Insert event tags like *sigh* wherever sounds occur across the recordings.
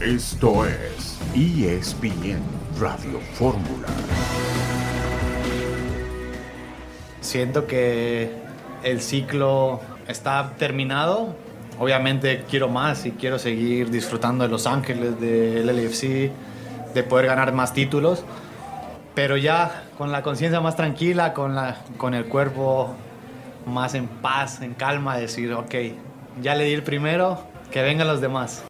Esto es ESPN Radio Fórmula. Siento que el ciclo está terminado. Obviamente quiero más y quiero seguir disfrutando de Los Ángeles, del LFC, de poder ganar más títulos. Pero ya con la conciencia más tranquila, con, la, con el cuerpo más en paz, en calma, decir, ok, ya le di el primero, que vengan los demás.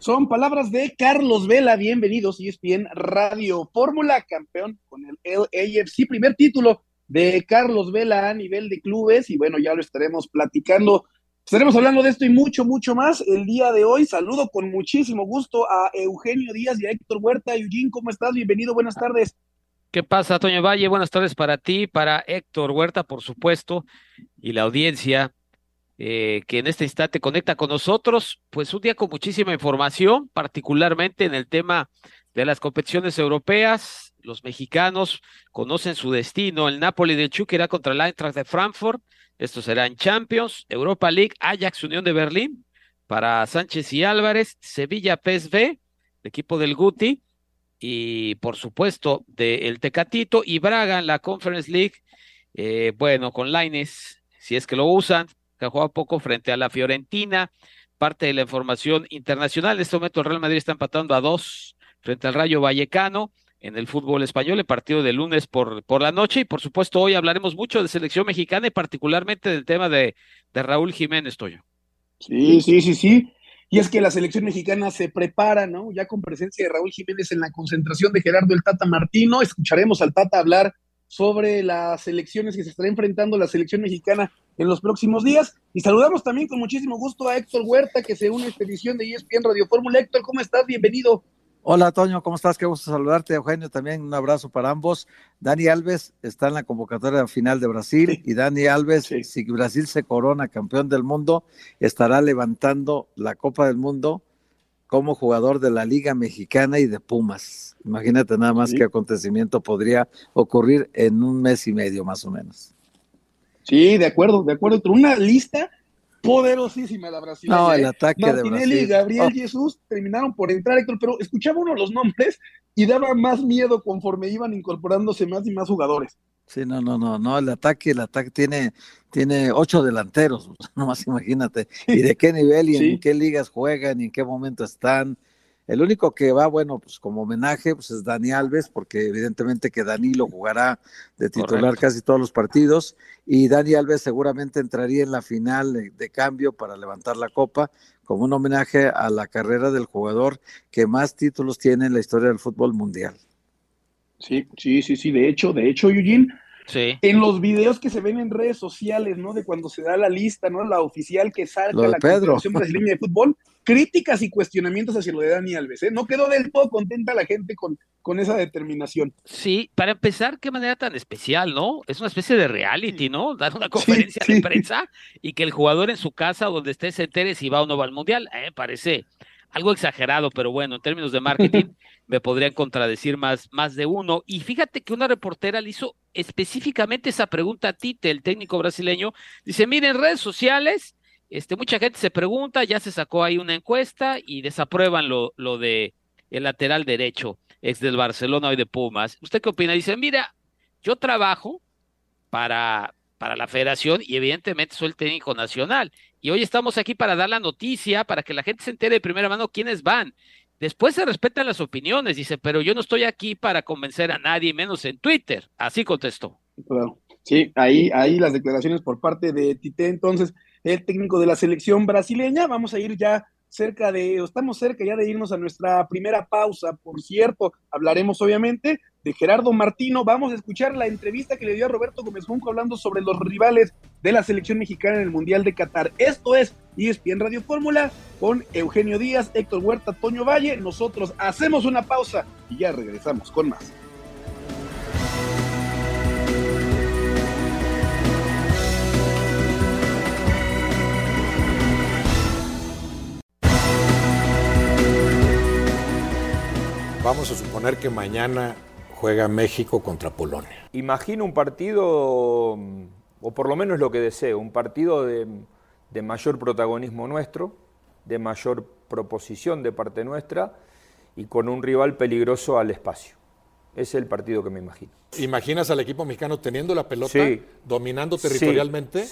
Son palabras de Carlos Vela. Bienvenidos y es bien Radio Fórmula, campeón con el LAFC, primer título de Carlos Vela a nivel de clubes. Y bueno, ya lo estaremos platicando. Estaremos hablando de esto y mucho, mucho más el día de hoy. Saludo con muchísimo gusto a Eugenio Díaz y a Héctor Huerta. Eugene, ¿cómo estás? Bienvenido, buenas tardes. ¿Qué pasa, Toño Valle? Buenas tardes para ti, para Héctor Huerta, por supuesto, y la audiencia eh, que en este instante conecta con nosotros. Pues un día con muchísima información, particularmente en el tema de las competiciones europeas. Los mexicanos conocen su destino. El Napoli de Chuck irá contra el Eintracht de Frankfurt. Esto será en Champions, Europa League, Ajax Unión de Berlín para Sánchez y Álvarez, Sevilla PSV, equipo del Guti y por supuesto del Tecatito y Braga en la Conference League, eh, bueno, con Laines, si es que lo usan, que juega poco frente a la Fiorentina, parte de la información internacional, en este momento el Real Madrid está empatando a dos frente al Rayo Vallecano en el fútbol español, el partido de lunes por, por la noche, y por supuesto hoy hablaremos mucho de selección mexicana y particularmente del tema de, de Raúl Jiménez, Toyo. Sí, sí, sí, sí. Y es que la selección mexicana se prepara, ¿no? Ya con presencia de Raúl Jiménez en la concentración de Gerardo el Tata Martino. Escucharemos al Tata hablar sobre las elecciones que se estará enfrentando la selección mexicana en los próximos días. Y saludamos también con muchísimo gusto a Héctor Huerta, que se une a esta edición de ESPN Radio Fórmula. Héctor, ¿cómo estás? Bienvenido. Hola, Toño, ¿cómo estás? Qué gusto saludarte. Eugenio, también un abrazo para ambos. Dani Alves está en la convocatoria final de Brasil y Dani Alves, si Brasil se corona campeón del mundo, estará levantando la Copa del Mundo como jugador de la Liga Mexicana y de Pumas. Imagínate nada más qué acontecimiento podría ocurrir en un mes y medio más o menos. Sí, de acuerdo, de acuerdo. Una lista poderosísima la Brasil. No, el ataque Martinelli de y Gabriel oh. Jesús terminaron por entrar, Héctor, pero escuchaba uno los nombres y daba más miedo conforme iban incorporándose más y más jugadores. Sí, no, no, no, no, el ataque, el ataque tiene, tiene ocho delanteros, *laughs* nomás imagínate, y de qué nivel y en qué ligas juegan y en qué momento están. El único que va, bueno, pues como homenaje, pues es Dani Alves, porque evidentemente que Danilo jugará de titular casi todos los partidos, y Dani Alves seguramente entraría en la final de, cambio para levantar la copa, como un homenaje a la carrera del jugador que más títulos tiene en la historia del fútbol mundial. Sí, sí, sí, sí, de hecho, de hecho, Eugene, Sí. En los videos que se ven en redes sociales, ¿no? De cuando se da la lista, ¿no? La oficial que salga la Pedro. Brasileña de Fútbol, críticas y cuestionamientos hacia lo de Dani Alves, ¿eh? No quedó del todo contenta la gente con, con esa determinación. Sí, para empezar, qué manera tan especial, ¿no? Es una especie de reality, ¿no? Dar una conferencia de prensa y que el jugador en su casa, donde esté, se entere si va o no va al Mundial. Eh, parece algo exagerado, pero bueno, en términos de marketing *laughs* me podrían contradecir más, más de uno. Y fíjate que una reportera le hizo específicamente esa pregunta a Tite, el técnico brasileño. Dice, miren, en redes sociales, este, mucha gente se pregunta, ya se sacó ahí una encuesta y desaprueban lo, lo de el lateral derecho, ex del Barcelona hoy de Pumas. ¿Usted qué opina? Dice, mira, yo trabajo para, para la federación y evidentemente soy el técnico nacional. Y hoy estamos aquí para dar la noticia, para que la gente se entere de primera mano quiénes van. Después se respetan las opiniones, dice, pero yo no estoy aquí para convencer a nadie, menos en Twitter. Así contestó. Sí, ahí, ahí las declaraciones por parte de Tite, entonces, el técnico de la selección brasileña. Vamos a ir ya cerca de, estamos cerca ya de irnos a nuestra primera pausa. Por cierto, hablaremos obviamente de Gerardo Martino. Vamos a escuchar la entrevista que le dio a Roberto Gómez Junco hablando sobre los rivales de la selección mexicana en el Mundial de Qatar. Esto es ESPN Radio Fórmula con Eugenio Díaz, Héctor Huerta, Toño Valle. Nosotros hacemos una pausa y ya regresamos con más. Vamos a suponer que mañana juega México contra Polonia. Imagino un partido, o por lo menos lo que deseo, un partido de, mayor protagonismo nuestro, de mayor proposición de parte nuestra y con un rival peligroso al espacio. Ese es el partido que me imagino. ¿Imaginas al equipo mexicano teniendo la pelota, dominando territorialmente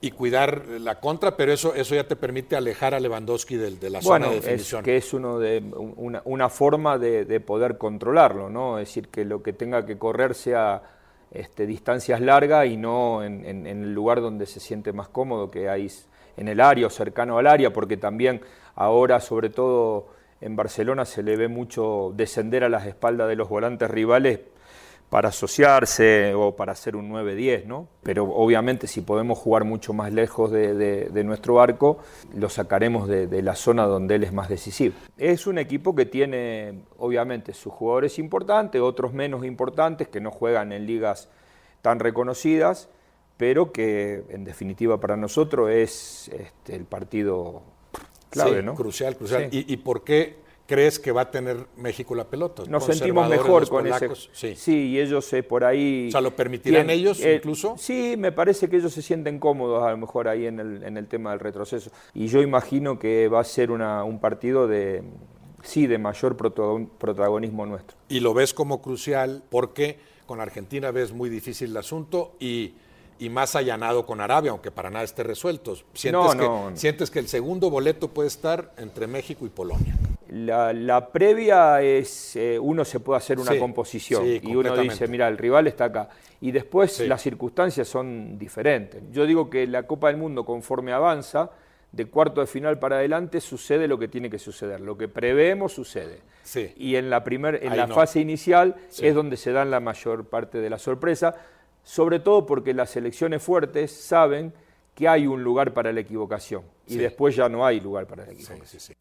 y cuidar la contra? Pero eso, eso ya te permite alejar a Lewandowski de, la zona de definición. Es que es uno de, una, forma de, poder controlarlo, ¿no? Es decir, que lo que tenga que correr sea este, distancias largas y no en, en, el lugar donde se siente más cómodo, que hay en el área o cercano al área, porque también ahora, sobre todo en Barcelona, se le ve mucho descender a las espaldas de los volantes rivales para asociarse o para hacer un 9-10, ¿no? Pero obviamente si podemos jugar mucho más lejos de, nuestro arco, lo sacaremos de, la zona donde él es más decisivo. Es un equipo que tiene obviamente sus jugadores importantes, otros menos importantes, que no juegan en ligas tan reconocidas, pero que en definitiva para nosotros es este, el partido clave, ¿no? Crucial, crucial. ¿Y, ¿Y por qué crees que va a tener México la pelota? Nos sentimos mejor con ese. Sí. sí, y ellos eh, por ahí. O sea, ¿lo permitirán ellos eh, incluso? Sí, me parece que ellos se sienten cómodos a lo mejor ahí en el, en el tema del retroceso. Y yo imagino que va a ser una, un partido de. Sí, de mayor protagonismo nuestro. Y lo ves como crucial porque con Argentina ves muy difícil el asunto y y más allanado con Arabia, aunque para nada esté resuelto. ¿Sientes, que, ¿Sientes que el segundo boleto puede estar entre México y Polonia? La, previa es, eh, uno se puede hacer una composición y uno dice, mira, el rival está acá. Y después las circunstancias son diferentes. Yo digo que la Copa del Mundo, conforme avanza, de cuarto de final para adelante sucede lo que tiene que suceder. Lo que preveemos sucede. Y en la, primer, en la fase inicial es donde se dan la mayor parte de la sorpresa sobre todo porque las elecciones fuertes saben que hay un lugar para la equivocación y después ya no hay lugar para la equivocación.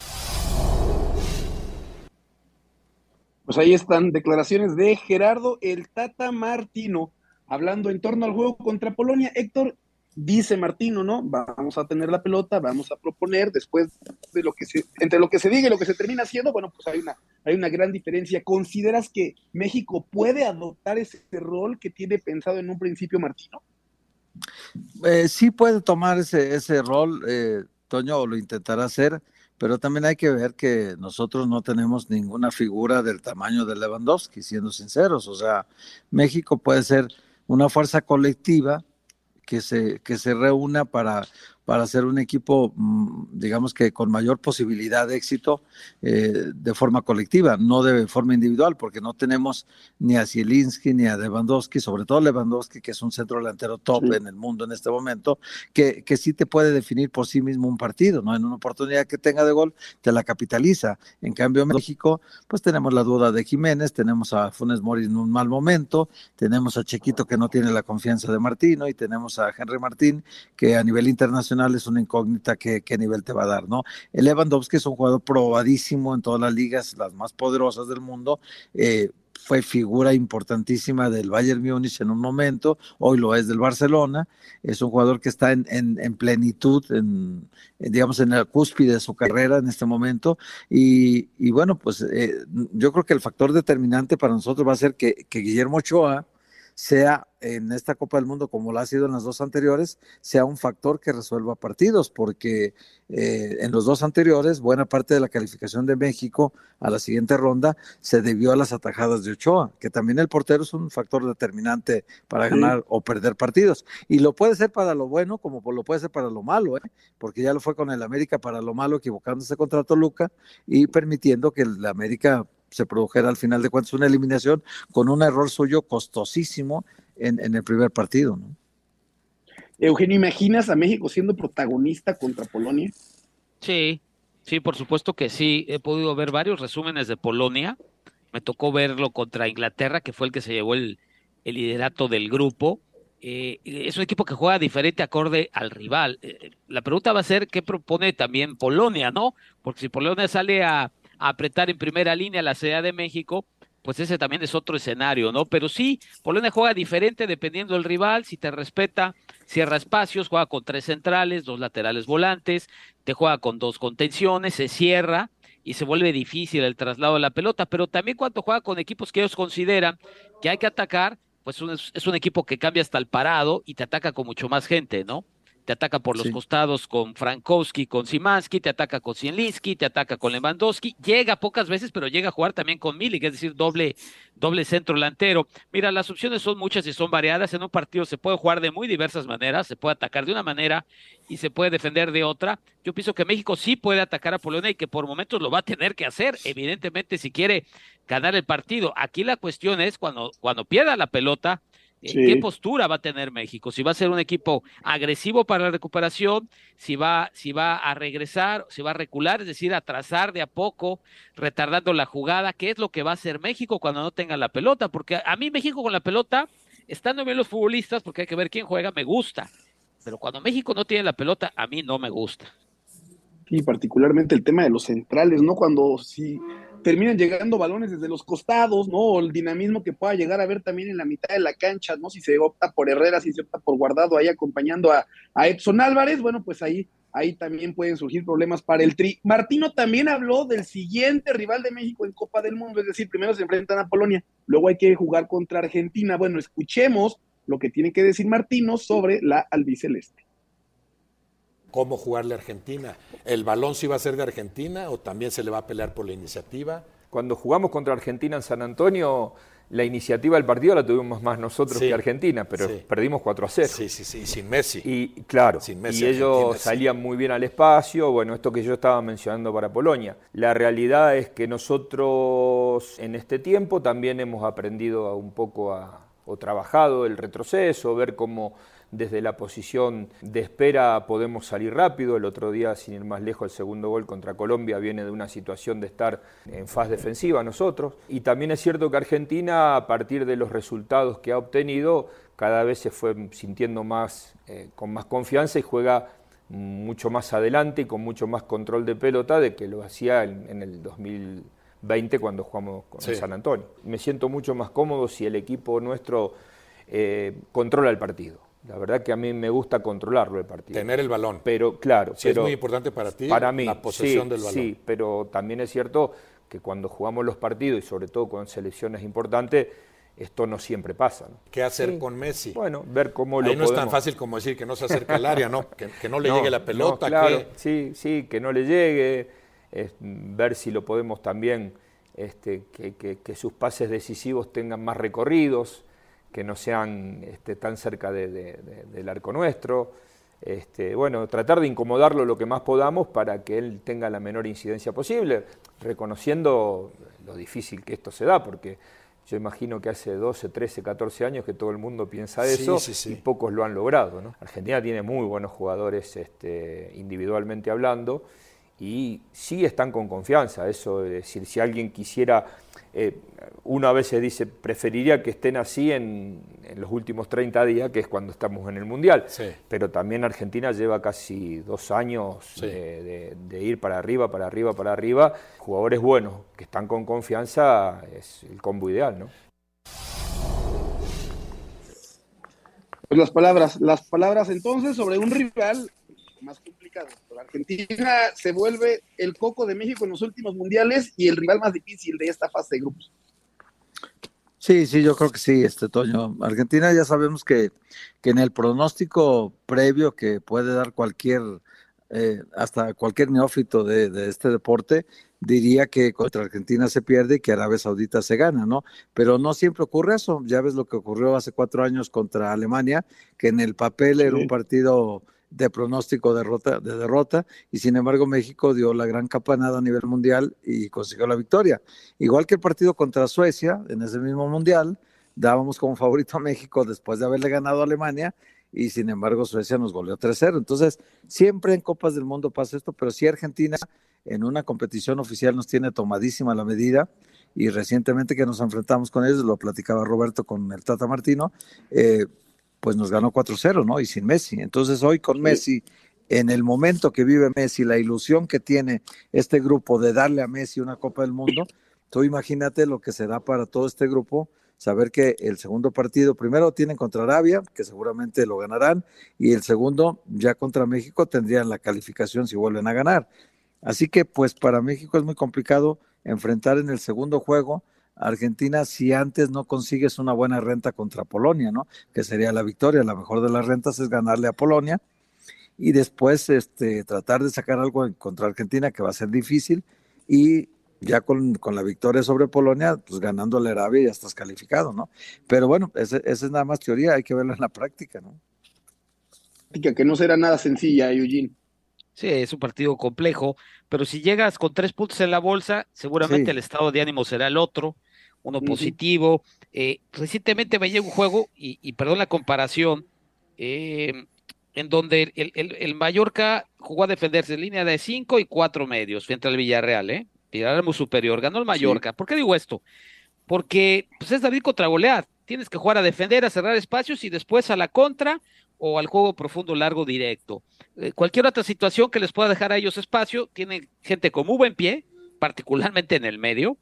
pues ahí están declaraciones de Gerardo el Tata Martino hablando en torno al juego contra Polonia. Héctor, dice Martino, ¿no? Vamos a tener la pelota, vamos a proponer, después de lo que se, entre lo que se diga y lo que se termina haciendo, bueno, pues hay una, hay una gran diferencia. ¿Consideras que México puede adoptar ese rol que tiene pensado en un principio Martino? Eh, sí puede tomar ese, ese rol, eh, Toño, lo intentará hacer, pero también hay que ver que nosotros no tenemos ninguna figura del tamaño de Lewandowski, siendo sinceros. O sea, México puede ser una fuerza colectiva que se, que se reúna para para ser un equipo, mm, digamos que con mayor posibilidad de éxito eh, de forma colectiva, no de forma individual, porque no tenemos ni a Zielinski ni a Lewandowski, sobre todo Lewandowski, que es un centro delantero top en el mundo en este momento, que, que sí te puede definir por sí mismo un partido, ¿no? En una oportunidad que tenga de gol, te la capitaliza. En cambio, en México, pues tenemos la duda de Jiménez, tenemos a Funes Mori en un mal momento, tenemos a Chequito que no tiene la confianza de Martino y tenemos a Henry Martín, que a nivel internacional es una incógnita qué, nivel te va a dar, ¿no? El Lewandowski es un jugador probadísimo en todas las ligas, las más poderosas del mundo. Eh, fue figura importantísima del Bayern Múnich en un momento, hoy lo es del Barcelona, es un jugador que está en, en, plenitud, en, digamos, en la cúspide de su carrera en este momento, y, y bueno, pues eh, yo creo que el factor determinante para nosotros va a ser que, que Guillermo Ochoa, sea en esta Copa del Mundo, como lo ha sido en las dos anteriores, sea un factor que resuelva partidos, porque eh, en los dos anteriores, buena parte de la calificación de México a la siguiente ronda se debió a las atajadas de Ochoa, que también el portero es un factor determinante para ganar o perder partidos. Y lo puede ser para lo bueno como lo puede ser para lo malo, ¿eh? porque ya lo fue con el América para lo malo, equivocándose contra Toluca y permitiendo que el América se produjera al final de cuentas una eliminación con un error suyo costosísimo en, en el primer partido. ¿no? Eugenio, ¿imaginas a México siendo protagonista contra Polonia? Sí, sí, por supuesto que sí. He podido ver varios resúmenes de Polonia. Me tocó verlo contra Inglaterra, que fue el que se llevó el, el liderato del grupo. Eh, es un equipo que juega diferente acorde al rival. Eh, la pregunta va a ser qué propone también Polonia, ¿no? Porque si Polonia sale a, apretar en primera línea la Ciudad de México, pues ese también es otro escenario, ¿no? Pero sí, Polonia juega diferente dependiendo del rival, si te respeta, cierra espacios, juega con tres centrales, dos laterales volantes, te juega con dos contenciones, se cierra y se vuelve difícil el traslado de la pelota, pero también cuando juega con equipos que ellos consideran que hay que atacar, pues es un equipo que cambia hasta el parado y te ataca con mucho más gente, ¿no? Te ataca por los costados con Frankowski, con Simansky, te ataca con Zielinski, te ataca con Lewandowski, llega pocas veces, pero llega a jugar también con Milik, es decir, doble, doble centro delantero. Mira, las opciones son muchas y son variadas. En un partido se puede jugar de muy diversas maneras, se puede atacar de una manera y se puede defender de otra. Yo pienso que México sí puede atacar a Polonia y que por momentos lo va a tener que hacer, evidentemente, si quiere ganar el partido. Aquí la cuestión es cuando, cuando pierda la pelota, ¿Qué postura va a tener México? Si va a ser un equipo agresivo para la recuperación, si va, si va a regresar, si va a recular, es decir, a trazar de a poco, retardando la jugada, ¿qué es lo que va a hacer México cuando no tenga la pelota? Porque a mí México con la pelota, estando bien los futbolistas, porque hay que ver quién juega, me gusta. Pero cuando México no tiene la pelota, a mí no me gusta. Y particularmente el tema de los centrales, ¿no? Cuando si terminan llegando balones desde los costados, ¿no? O el dinamismo que pueda llegar a ver también en la mitad de la cancha, ¿no? Si se opta por Herrera, si se opta por Guardado ahí acompañando a, a Edson Álvarez, bueno, pues ahí, ahí también pueden surgir problemas para el Tri. Martino también habló del siguiente rival de México en Copa del Mundo, es decir, primero se enfrentan a Polonia, luego hay que jugar contra Argentina. Bueno, escuchemos lo que tiene que decir Martino sobre la albiceleste cómo jugarle a Argentina. ¿El balón sí va a ser de Argentina o también se le va a pelear por la iniciativa? Cuando jugamos contra Argentina en San Antonio, la iniciativa del partido la tuvimos más nosotros que Argentina, pero perdimos 4 a 0. Sí, sí, sí, sin Messi. Y claro, y ellos salían muy bien al espacio, bueno, esto que yo estaba mencionando para Polonia. La realidad es que nosotros en este tiempo también hemos aprendido un poco a, o trabajado el retroceso, ver cómo desde la posición de espera podemos salir rápido. El otro día, sin ir más lejos, el segundo gol contra Colombia viene de una situación de estar en fase defensiva nosotros. Y también es cierto que Argentina, a partir de los resultados que ha obtenido, cada vez se fue sintiendo más, eh, con más confianza y juega mucho más adelante y con mucho más control de pelota de que lo hacía en, el 2020 cuando jugamos con San Antonio. Me siento mucho más cómodo si el equipo nuestro eh, controla el partido. La verdad que a mí me gusta controlarlo el partido. Tener el balón. Pero claro. Sí, es muy importante para ti para mí, la posesión del balón. Sí, pero también es cierto que cuando jugamos los partidos y sobre todo con selecciones importantes, esto no siempre pasa. ¿Qué hacer con Messi? Bueno, ver cómo Ahí no es tan fácil como decir que no se acerca al área, ¿no? *laughs* Que, no le llegue la pelota. claro, sí, sí, que no le llegue. Ver si lo podemos también, este, que sus pases decisivos tengan más recorridos que no sean este, tan cerca del arco nuestro. Este, bueno, tratar de incomodarlo lo que más podamos para que él tenga la menor incidencia posible, reconociendo lo difícil que esto se da, porque yo imagino que hace 12, 13, 14 años que todo el mundo piensa eso y pocos lo han logrado. Argentina tiene muy buenos jugadores este, individualmente hablando y sí están con confianza. Eso es decir, si alguien quisiera, eh, uno a veces dice, preferiría que estén así en, los últimos 30 días, que es cuando estamos en el Mundial. Pero también Argentina lleva casi dos años de, ir para arriba, para arriba, para arriba. Jugadores buenos que están con confianza es el combo ideal, ¿no? Pues las palabras, las palabras entonces sobre un rival más complicado. Argentina se vuelve el coco de México en los últimos mundiales y el rival más difícil de esta fase de grupos. Sí, sí, yo creo que sí, este Toño. Argentina ya sabemos que, que en el pronóstico previo que puede dar cualquier, eh, hasta cualquier neófito de, de, este deporte, diría que contra Argentina se pierde y que Arabia Saudita se gana, ¿no? Pero no siempre ocurre eso. Ya ves lo que ocurrió hace cuatro años contra Alemania, que en el papel era un partido de pronóstico derrota, de derrota y sin embargo México dio la gran campanada a nivel mundial y consiguió la victoria. Igual que el partido contra Suecia en ese mismo mundial, dábamos como favorito a México después de haberle ganado a Alemania y sin embargo Suecia nos goleó 3-0. Entonces, siempre en Copas del Mundo pasa esto, pero sí Argentina en una competición oficial nos tiene tomadísima la medida y recientemente que nos enfrentamos con ellos, lo platicaba Roberto con el Tata Martino, eh, pues nos ganó 4-0, ¿no? Y sin Messi. Entonces hoy con Messi, en el momento que vive Messi, la ilusión que tiene este grupo de darle a Messi una Copa del Mundo, tú imagínate lo que se da para todo este grupo, saber que el segundo partido, primero tienen contra Arabia, que seguramente lo ganarán, y el segundo, ya contra México, tendrían la calificación si vuelven a ganar. Así que pues para México es muy complicado enfrentar en el segundo juego Argentina si antes no consigues una buena renta contra Polonia, ¿no? Que sería la victoria. La mejor de las rentas es ganarle a Polonia. y después este, tratar de sacar algo contra Argentina que va a ser difícil y ya con, la victoria sobre Polonia, pues ganando la Arabia ya estás calificado, ¿no? Pero bueno, esa es nada más teoría, hay que verlo en la práctica, ¿no? Que no será nada sencilla, Eugene. Sí, es un partido complejo, pero si llegas con tres puntos en la bolsa, seguramente el estado de ánimo será el otro, uno positivo. Eh, recientemente me llegó un juego, y, perdón la comparación, eh, en donde el, el, Mallorca jugó a defenderse en línea de cinco y cuatro medios frente al Villarreal, ¿eh? Villarreal muy superior, ganó el Mallorca. ¿Por qué digo esto? Porque pues es David contra golear. Tienes que jugar a defender, a cerrar espacios y después a la contra o al juego profundo, largo, directo. Eh, cualquier otra situación que les pueda dejar a ellos espacio, tienen gente con muy buen pie, particularmente en el medio,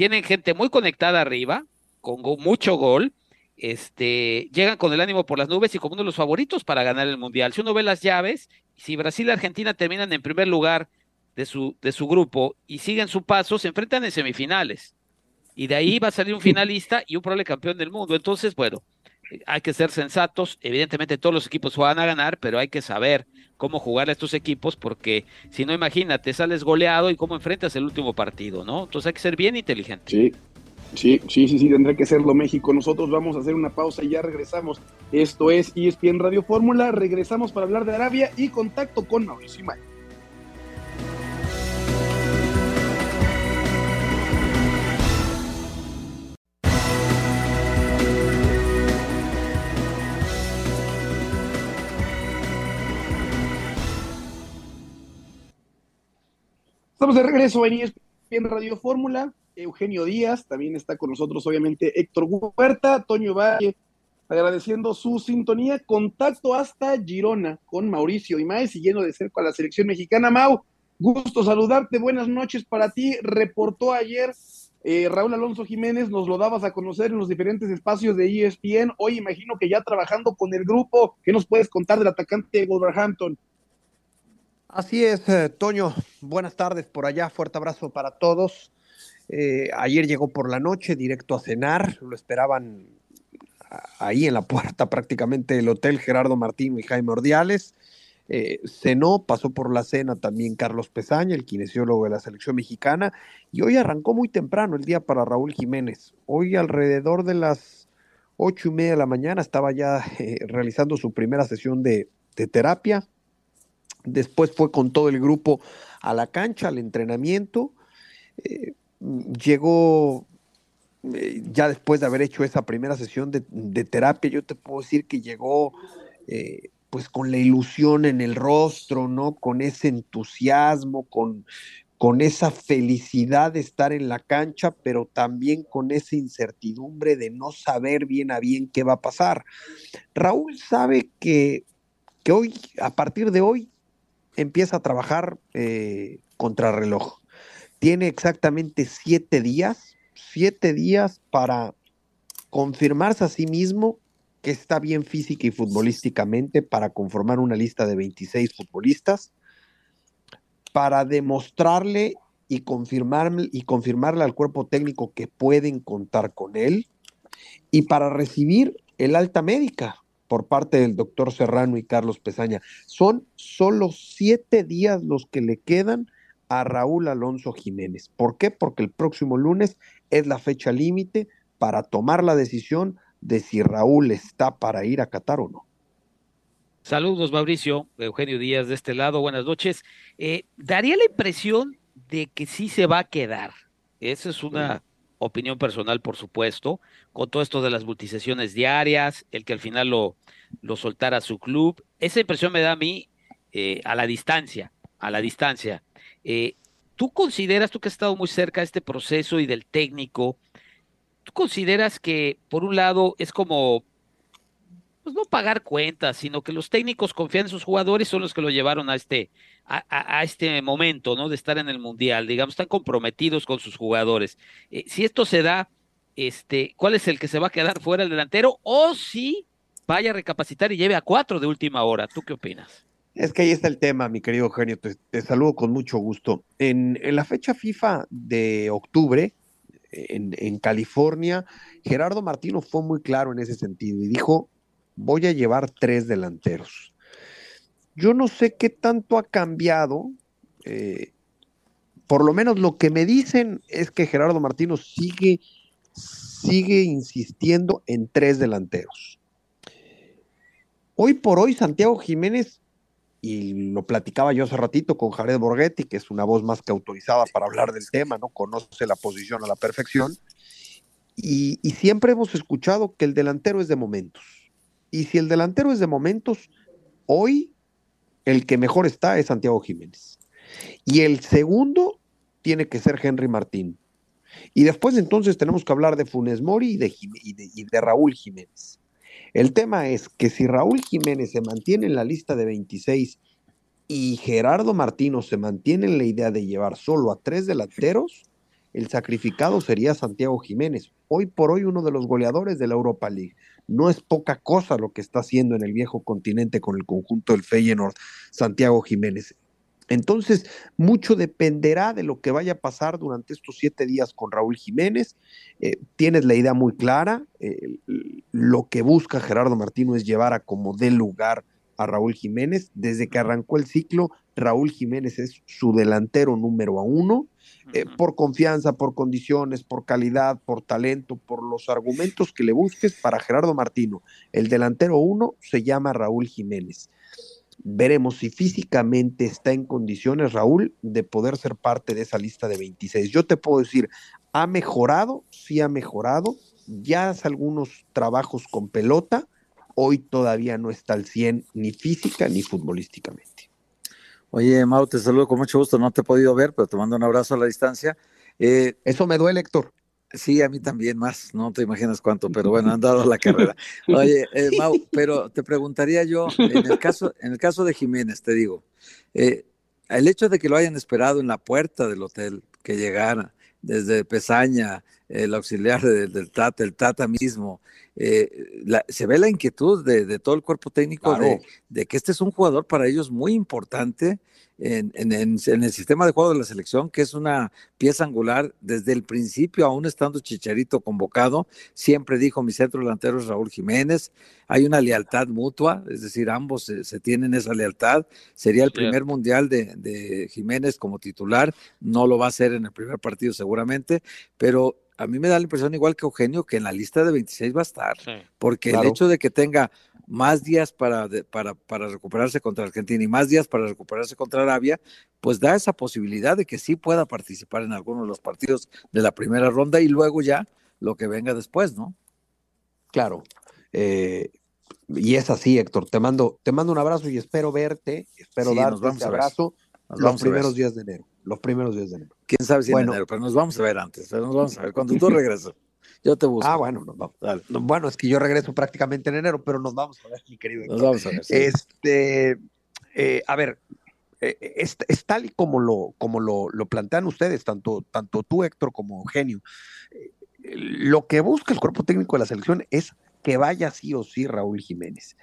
tienen gente muy conectada arriba, con mucho gol, este, llegan con el ánimo por las nubes y como uno de los favoritos para ganar el Mundial. Si uno ve las llaves, si Brasil y Argentina terminan en primer lugar de su, de su grupo y siguen su paso, se enfrentan en semifinales. Y de ahí va a salir un finalista y un probable campeón del mundo. Entonces, bueno, hay que ser sensatos. Evidentemente todos los equipos van a ganar, pero hay que saber cómo jugar a estos equipos, porque si no, imagínate, sales goleado y cómo enfrentas el último partido, ¿no? Entonces hay que ser bien inteligente. Sí, sí, sí, sí, sí, tendrá que serlo México. Nosotros vamos a hacer una pausa y ya regresamos. Esto es ESPN Radio Fórmula. Regresamos para hablar de Arabia y contacto con Mauricio Imay. Estamos de regreso en ESPN Radio Fórmula. Eugenio Díaz, también está con nosotros, obviamente, Héctor Huerta, Toño Valle, agradeciendo su sintonía. Contacto hasta Girona con Mauricio y siguiendo de cerca a la selección mexicana. Mau, gusto saludarte, buenas noches para ti. Reportó ayer eh, Raúl Alonso Jiménez, nos lo dabas a conocer en los diferentes espacios de ESPN. Hoy imagino que ya trabajando con el grupo, ¿qué nos puedes contar del atacante Wolverhampton? Así es, eh, Toño. Buenas tardes por allá. Fuerte abrazo para todos. Eh, ayer llegó por la noche directo a cenar. Lo esperaban ahí en la puerta prácticamente el hotel Gerardo Martín y Jaime Ordiales. Eh, cenó, pasó por la cena también Carlos Pesaña, el kinesiólogo de la selección mexicana, y hoy arrancó muy temprano el día para Raúl Jiménez. Hoy alrededor de las ocho y media de la mañana estaba ya realizando su primera sesión de terapia, Después fue con todo el grupo a la cancha, al entrenamiento. Eh, llegó, eh, ya después de haber hecho esa primera sesión de, terapia, yo te puedo decir que llegó eh, pues con la ilusión en el rostro, ¿no? Con ese entusiasmo, con, con esa felicidad de estar en la cancha, pero también con esa incertidumbre de no saber bien a bien qué va a pasar. Raúl sabe que, que hoy, a partir de hoy, empieza a trabajar eh, contrarreloj. Tiene exactamente siete días, siete días para confirmarse a sí mismo que está bien física y futbolísticamente para conformar una lista de 26 futbolistas, para demostrarle y confirmarle, y confirmarle al cuerpo técnico que pueden contar con él, y para recibir el alta médica, por parte del doctor Serrano y Carlos Pesaña. Son solo siete días los que le quedan a Raúl Alonso Jiménez. ¿Por qué? Porque el próximo lunes es la fecha límite para tomar la decisión de si Raúl está para ir a Qatar o no. Saludos, Mauricio. Eugenio Díaz de este lado. Buenas noches. Eh, daría la impresión de que sí se va a quedar. Esa es una opinión personal, por supuesto, con todo esto de las multisesiones diarias, el que al final lo, lo soltara su club. Esa impresión me da a mí eh, a la distancia, a la distancia. Eh, ¿Tú consideras, tú que has estado muy cerca de este proceso y del técnico, tú consideras que, por un lado, es como pues no pagar cuentas, sino que los técnicos confían en sus jugadores, son los que lo llevaron a este, a, este momento, ¿no? De estar en el Mundial, digamos, están comprometidos con sus jugadores. Eh, si esto se da, este, ¿cuál es el que se va a quedar fuera el delantero? O si vaya a recapacitar y lleve a cuatro de última hora. ¿Tú qué opinas? Es que ahí está el tema, mi querido Eugenio. Te, saludo con mucho gusto. En, la fecha FIFA de octubre, en California, Gerardo Martino fue muy claro en ese sentido y dijo, voy a llevar tres delanteros. yo no sé qué tanto ha cambiado. Eh, por lo menos lo que me dicen es que Gerardo Martino sigue, sigue insistiendo en tres delanteros. Hoy por hoy, Santiago Jiménez, y lo platicaba yo hace ratito con Jared Borghetti, que es una voz más que autorizada para hablar del tema, ¿no? Conoce la posición a la perfección. Y, y siempre hemos escuchado que el delantero es de momentos. Y si el delantero es de momentos, hoy el que mejor está es Santiago Jiménez. Y el segundo tiene que ser Henry Martín. Y después entonces tenemos que hablar de Funes Mori y de, Raúl Jiménez. El tema es que si Raúl Jiménez se mantiene en la lista de 26 y Gerardo Martino se mantiene en la idea de llevar solo a tres delanteros, el sacrificado sería Santiago Jiménez, hoy por hoy uno de los goleadores de la Europa League. No es poca cosa lo que está haciendo en el viejo continente con el conjunto del Feyenoord Santiago Jiménez. Entonces, mucho dependerá de lo que vaya a pasar durante estos siete días con Raúl Jiménez. Eh, tienes la idea muy clara. Eh, lo que busca Gerardo Martino es llevar a como dé lugar a Raúl Jiménez. Desde que arrancó el ciclo, Raúl Jiménez es su delantero número uno. Eh, por confianza, por condiciones, por calidad, por talento, por los argumentos que le busques para Gerardo Martino. El delantero uno se llama Raúl Jiménez. Veremos si físicamente está en condiciones, Raúl, de poder ser parte de esa lista de 26. Yo te puedo decir, ha mejorado, sí ha mejorado, ya hace algunos trabajos con pelota, hoy todavía no está al 100 ni física ni futbolísticamente. Oye, Mau, te saludo con mucho gusto, no te he podido ver, pero te mando un abrazo a la distancia. Eh, Eso me duele, Héctor. Sí, a mí también más, no te imaginas cuánto, pero bueno, han dado la *laughs* carrera. Oye, eh, Mau, pero te preguntaría yo, en el caso, en el caso de Jiménez, te digo, eh, el hecho de que lo hayan esperado en la puerta del hotel, que llegara desde Pesaña, el auxiliar del Tata, el Tata mismo, eh, se ve la inquietud de, todo el cuerpo técnico de, de, que este es un jugador para ellos muy importante en, el sistema de juego de la selección, que es una pieza angular desde el principio, aún estando Chicharito convocado, siempre dijo mi centro delantero es Raúl Jiménez, hay una lealtad mutua, es decir, ambos se, tienen esa lealtad, sería el primer mundial de, Jiménez como titular, no lo va a hacer en el primer partido seguramente, pero a mí me da la impresión igual que Eugenio que en la lista de 26 va a estar, porque el hecho de que tenga más días para, para, para, recuperarse contra Argentina y más días para recuperarse contra Arabia, pues da esa posibilidad de que sí pueda participar en algunos de los partidos de la primera ronda y luego ya lo que venga después, ¿no? Claro. Eh, y es así, Héctor. Te mando, te mando un abrazo y espero verte, espero darte un abrazo los primeros días de enero. Los primeros días de enero. Quién sabe si en enero, pero nos vamos a ver antes, pero nos vamos a ver cuando tú *laughs* regreses. Yo te busco. Ah, bueno, nos vamos. Bueno, es que yo regreso prácticamente en enero, pero nos vamos a ver, mi querido. Nos vamos a ver. Este, eh, a ver, eh, es, tal y como lo, como lo, plantean ustedes, tanto, tanto tú, Héctor, como Eugenio. Eh, lo que busca el cuerpo técnico de la selección es que vaya sí o sí Raúl Jiménez.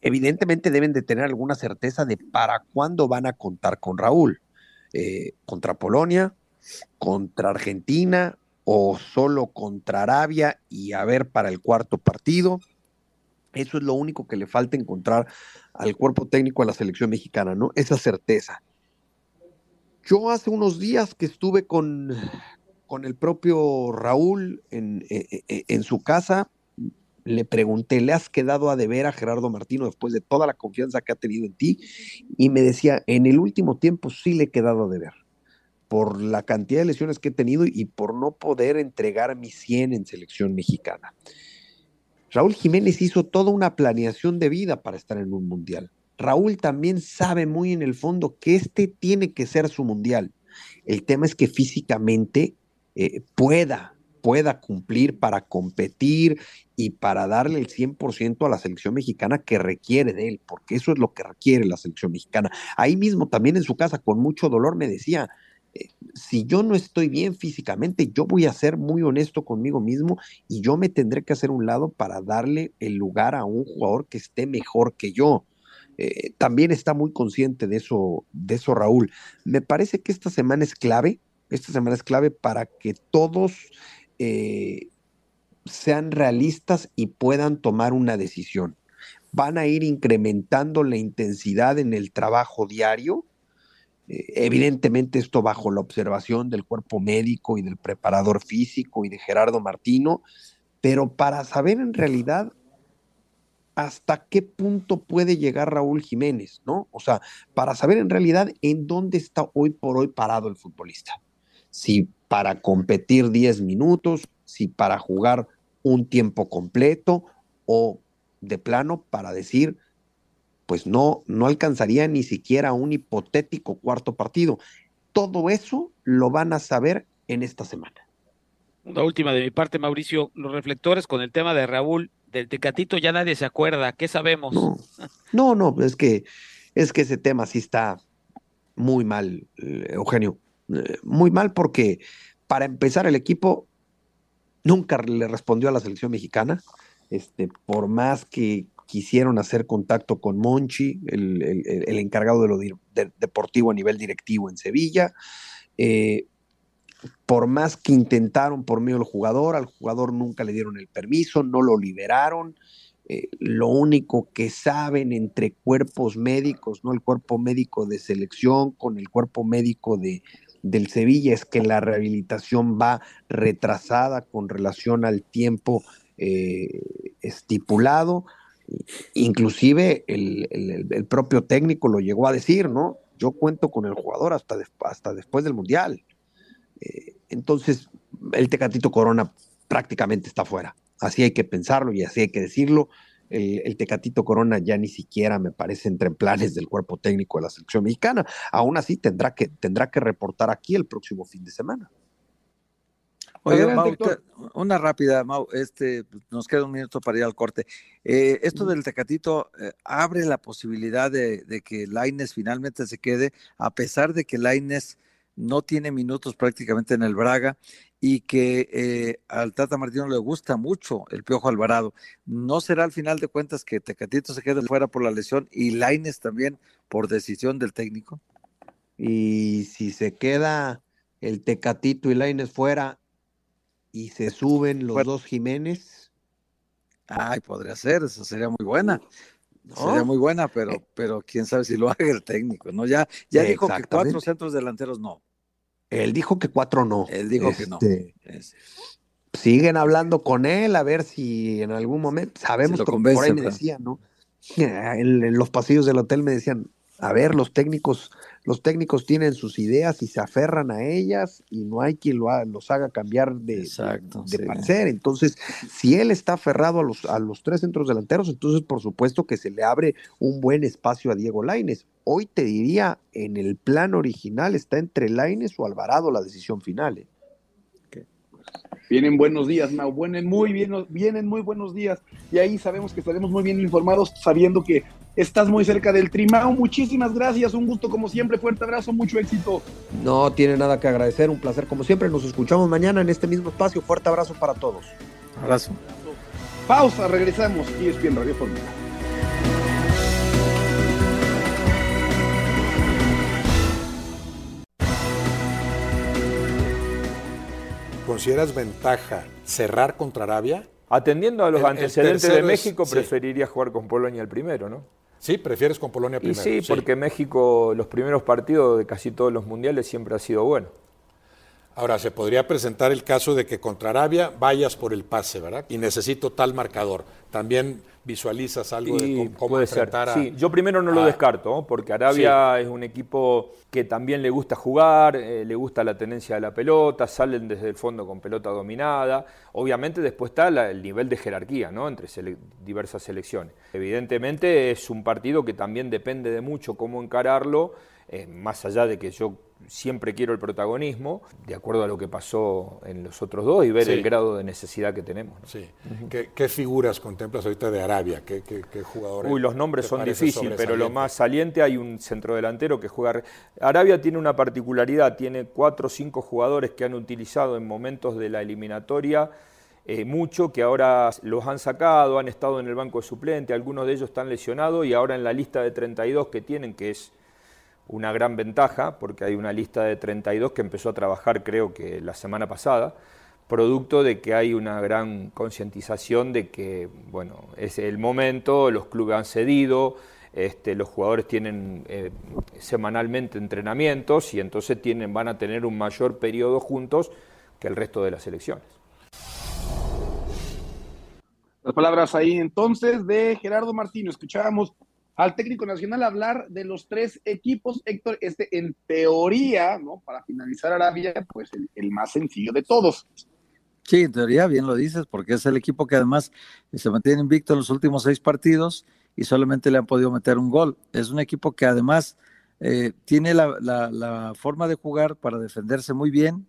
evidentemente deben de tener alguna certeza de para cuándo van a contar con Raúl. contra Polonia, contra Argentina, o solo contra Arabia y a ver para el cuarto partido. Eso es lo único que le falta encontrar al cuerpo técnico de la selección mexicana, ¿no? Esa certeza. Yo hace unos días que estuve con, con el propio Raúl en, e, e, en, su casa, le pregunté, ¿le has quedado a deber a Gerardo Martino después de toda la confianza que ha tenido en ti? Y me decía, en el último tiempo sí le he quedado a deber por la cantidad de lesiones que he tenido y por no poder entregar mi 100 en selección mexicana. Raúl Jiménez hizo toda una planeación de vida para estar en un mundial. Raúl también sabe muy en el fondo que este tiene que ser su mundial. El tema es que físicamente eh, pueda, pueda cumplir para competir y para darle el 100% a la selección mexicana que requiere de él, porque eso es lo que requiere la selección mexicana. Ahí mismo, también en su casa, con mucho dolor, me decía, eh, si yo no estoy bien físicamente, yo voy a ser muy honesto conmigo mismo y yo me tendré que hacer un lado para darle el lugar a un jugador que esté mejor que yo. Eh, también está muy consciente de eso, de eso Raúl. Me parece que esta semana es clave, esta semana es clave para que todos eh, sean realistas y puedan tomar una decisión. van a ir incrementando la intensidad en el trabajo diario. Eh, evidentemente esto bajo la observación del cuerpo médico y del preparador físico y de Gerardo Martino, pero para saber en realidad hasta qué punto puede llegar Raúl Jiménez, ¿no? O sea, para saber en realidad en dónde está hoy por hoy parado el futbolista. Si para competir 10 minutos, si para jugar un tiempo completo o de plano para decir, pues no, no alcanzaría ni siquiera un hipotético cuarto partido. Todo eso lo van a saber en esta semana. La última de mi parte, Mauricio, los reflectores con el tema de Raúl, del Tecatito ya nadie se acuerda, ¿qué sabemos? No, no, es que es que ese tema sí está muy mal, eh, Eugenio, muy mal porque para empezar el equipo nunca le respondió a la selección mexicana, este, por más que quisieron hacer contacto con Monchi, el, encargado de lo deportivo a nivel directivo en Sevilla, eh, por más que intentaron por medio del jugador, al jugador nunca le dieron el permiso, no lo liberaron. Eh, lo único que saben entre cuerpos médicos, no el cuerpo médico de selección con el cuerpo médico de, del Sevilla, es que la rehabilitación va retrasada con relación al tiempo eh, estipulado. Inclusive el, propio técnico lo llegó a decir, ¿no? Yo cuento con el jugador hasta, hasta después del Mundial. Eh, entonces, el Tecatito Corona prácticamente está fuera. Así hay que pensarlo y así hay que decirlo. El, Tecatito Corona ya ni siquiera me parece entre planes del cuerpo técnico de la selección mexicana. Aún así tendrá que, tendrá que reportar aquí el próximo fin de semana. Oye, una rápida, Mau, este, nos queda un minuto para ir al corte. Eh, esto del Tecatito eh, abre la posibilidad de, de que Laines finalmente se quede, a pesar de que Laines no tiene minutos prácticamente en el Braga y que eh, al Tata Martino le gusta mucho el Piojo Alvarado. ¿No será al final de cuentas que Tecatito se quede fuera por la lesión y Laines también por decisión del técnico? Y si se queda el Tecatito y Laines fuera y se suben los dos Jiménez. Ay, podría ser, eso sería muy buena. Sería muy buena, pero, eh. pero quién sabe si lo haga el técnico, ¿no? Ya, ya dijo que cuatro centros delanteros no. Él dijo que cuatro no. Él dijo que no. Este, siguen hablando con él a ver si en algún momento, sabemos que por ahí me decían, ¿no? *laughs* en, los pasillos del hotel me decían, a ver, los técnicos, los técnicos tienen sus ideas y se aferran a ellas y no hay quien lo los haga cambiar de, de, parecer. Entonces, si él está aferrado a los, a los tres centros delanteros, entonces por supuesto que se le abre un buen espacio a Diego Laines. Hoy te diría, en el plan original está entre Laines o Alvarado la decisión final. ¿eh? Vienen buenos días, Mau. Vienen muy, bien, vienen muy buenos días. Y ahí sabemos que estaremos muy bien informados, sabiendo que estás muy cerca del Trimao. Muchísimas gracias, un gusto como siempre. Fuerte abrazo, mucho éxito. No tiene nada que agradecer, un placer como siempre. Nos escuchamos mañana en este mismo espacio. Fuerte abrazo para todos. Abrazo. Pausa, regresamos. Y es bien Radio Fórmula. ¿Consideras ventaja cerrar contra Arabia? Atendiendo a los antecedentes de México, preferiría jugar con Polonia el primero, ¿no? Sí, prefieres con Polonia primero. sí, porque México, los primeros partidos de casi todos los mundiales siempre ha sido bueno. Ahora, se podría presentar el caso de que contra Arabia vayas por el pase, ¿verdad? Y necesito tal marcador. También visualizas algo de cómo, puede enfrentar A, sí, yo primero no lo descarto, porque Arabia es un equipo que también le gusta jugar, eh, le gusta la tenencia de la pelota, salen desde el fondo con pelota dominada. Obviamente después está el nivel de jerarquía ¿no? entre diversas selecciones. Evidentemente es un partido que también depende de mucho cómo encararlo, eh, más allá de que yo siempre quiero el protagonismo, de acuerdo a lo que pasó en los otros dos y ver el grado de necesidad que tenemos. Sí. ¿Qué, figuras contemplas ahorita de Arabia? ¿Qué, jugadores? Uy, los nombres son difíciles, pero lo más saliente hay un centrodelantero que juega. Arabia tiene una particularidad, tiene cuatro o cinco jugadores que han utilizado en momentos de la eliminatoria. Eh, mucho que ahora los han sacado, han estado en el banco de suplente, algunos de ellos están lesionados y ahora en la lista de 32 que tienen, que es una gran ventaja, porque hay una lista de 32 que empezó a trabajar creo que la semana pasada, producto de que hay una gran concientización de que, bueno, es el momento, los clubes han cedido, este, los jugadores tienen eh, semanalmente entrenamientos y entonces tienen, van a tener un mayor periodo juntos que el resto de las selecciones. Las palabras ahí entonces de Gerardo Martino. Escuchábamos al técnico nacional hablar de los tres equipos. Héctor, este en teoría, ¿no? Para finalizar Arabia, pues el, más sencillo de todos. Sí, en teoría, bien lo dices, porque es el equipo que además se mantiene invicto en los últimos seis partidos y solamente le han podido meter un gol. Es un equipo que además eh, tiene la, forma de jugar para defenderse muy bien,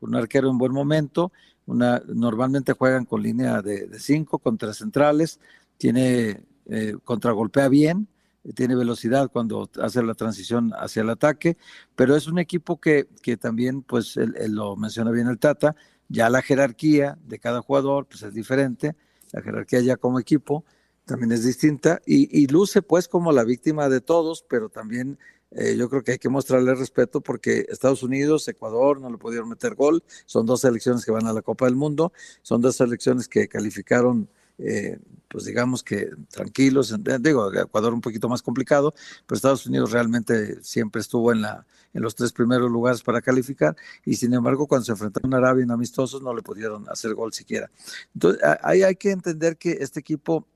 un arquero en buen momento, una, normalmente juegan con línea de, cinco, con tres centrales, tiene eh, contragolpea bien, tiene velocidad cuando hace la transición hacia el ataque, pero es un equipo que, que también, pues lo menciona bien el Tata, ya la jerarquía de cada jugador pues es diferente, la jerarquía ya como equipo también es distinta y, y luce pues como la víctima de todos, pero también eh, yo creo que hay que mostrarle respeto porque Estados Unidos, Ecuador no le pudieron meter gol, son dos selecciones que van a la Copa del Mundo, son dos selecciones que calificaron eh, pues digamos que tranquilos, digo, Ecuador un poquito más complicado, pero Estados Unidos realmente siempre estuvo en, la, en los tres primeros lugares para calificar y sin embargo cuando se enfrentaron a Arabia en amistosos no le pudieron hacer gol siquiera. Entonces ahí hay que entender que este equipo